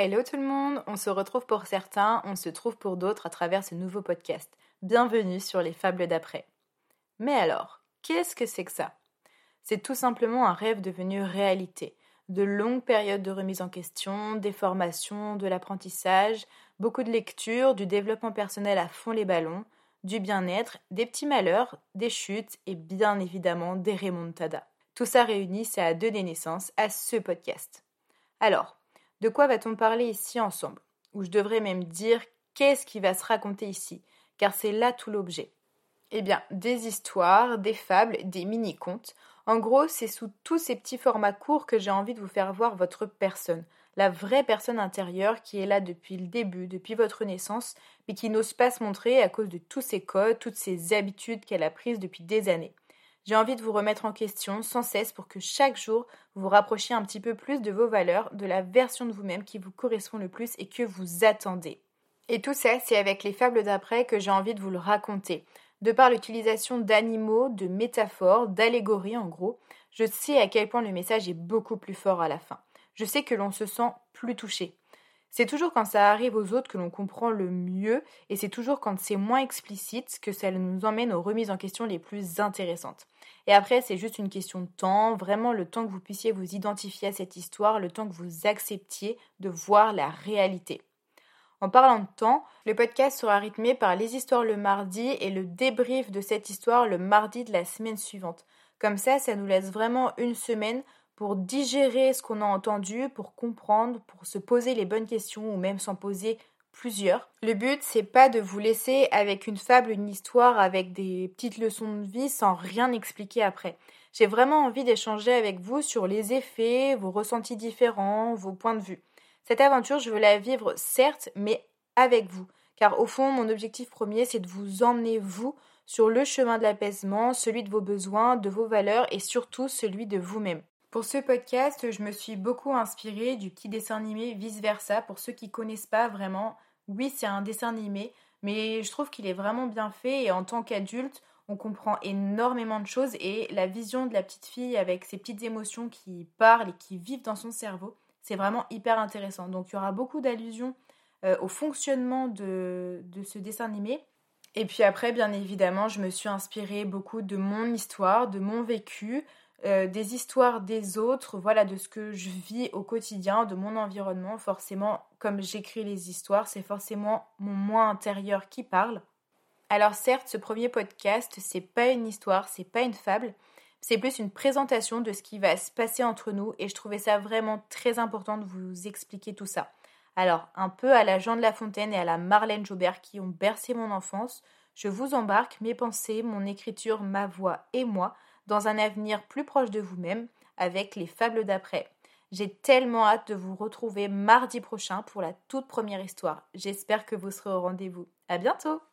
Hello tout le monde, on se retrouve pour certains, on se trouve pour d'autres à travers ce nouveau podcast. Bienvenue sur les fables d'après. Mais alors, qu'est-ce que c'est que ça? C'est tout simplement un rêve devenu réalité. De longues périodes de remise en question, des formations, de l'apprentissage, beaucoup de lectures, du développement personnel à fond les ballons, du bien-être, des petits malheurs, des chutes et bien évidemment des remontadas. Tout ça réuni, à deux des naissances, à ce podcast. Alors, de quoi va-t-on parler ici ensemble? Ou je devrais même dire qu'est-ce qui va se raconter ici? Car c'est là tout l'objet. Eh bien, des histoires, des fables, des mini-contes. En gros, c'est sous tous ces petits formats courts que j'ai envie de vous faire voir votre personne, la vraie personne intérieure qui est là depuis le début, depuis votre naissance, mais qui n'ose pas se montrer à cause de tous ces codes, toutes ces habitudes qu'elle a prises depuis des années. J'ai envie de vous remettre en question sans cesse pour que chaque jour vous vous rapprochiez un petit peu plus de vos valeurs, de la version de vous-même qui vous correspond le plus et que vous attendez. Et tout ça, c'est avec les fables d'après que j'ai envie de vous le raconter. De par l'utilisation d'animaux, de métaphores, d'allégories en gros, je sais à quel point le message est beaucoup plus fort à la fin. Je sais que l'on se sent plus touché. C'est toujours quand ça arrive aux autres que l'on comprend le mieux, et c'est toujours quand c'est moins explicite que ça nous emmène aux remises en question les plus intéressantes. Et après, c'est juste une question de temps, vraiment le temps que vous puissiez vous identifier à cette histoire, le temps que vous acceptiez de voir la réalité. En parlant de temps, le podcast sera rythmé par les histoires le mardi et le débrief de cette histoire le mardi de la semaine suivante. Comme ça, ça nous laisse vraiment une semaine pour digérer ce qu'on a entendu, pour comprendre, pour se poser les bonnes questions ou même s'en poser plusieurs. Le but, c'est pas de vous laisser avec une fable, une histoire, avec des petites leçons de vie sans rien expliquer après. J'ai vraiment envie d'échanger avec vous sur les effets, vos ressentis différents, vos points de vue. Cette aventure, je veux la vivre certes, mais avec vous. Car au fond, mon objectif premier, c'est de vous emmener, vous, sur le chemin de l'apaisement, celui de vos besoins, de vos valeurs et surtout celui de vous-même. Pour ce podcast, je me suis beaucoup inspirée du petit dessin animé Vice Versa. Pour ceux qui connaissent pas vraiment, oui, c'est un dessin animé, mais je trouve qu'il est vraiment bien fait et en tant qu'adulte, on comprend énormément de choses et la vision de la petite fille avec ses petites émotions qui parlent et qui vivent dans son cerveau, c'est vraiment hyper intéressant. Donc il y aura beaucoup d'allusions euh, au fonctionnement de ce dessin animé. Et puis après, bien évidemment, je me suis inspirée beaucoup de mon histoire, de mon vécu, euh, des histoires des autres, voilà, de ce que je vis au quotidien, de mon environnement. Forcément, comme j'écris les histoires, c'est forcément mon moi intérieur qui parle. Alors certes, ce premier podcast, c'est pas une histoire, c'est pas une fable, c'est plus une présentation de ce qui va se passer entre nous et je trouvais ça vraiment très important de vous expliquer tout ça. Alors, un peu à la Jean de La Fontaine et à la Marlène Jobert qui ont bercé mon enfance, je vous embarque mes pensées, mon écriture, ma voix et moi dans un avenir plus proche de vous-même avec les fables d'après. J'ai tellement hâte de vous retrouver mardi prochain pour la toute première histoire. J'espère que vous serez au rendez-vous. À bientôt!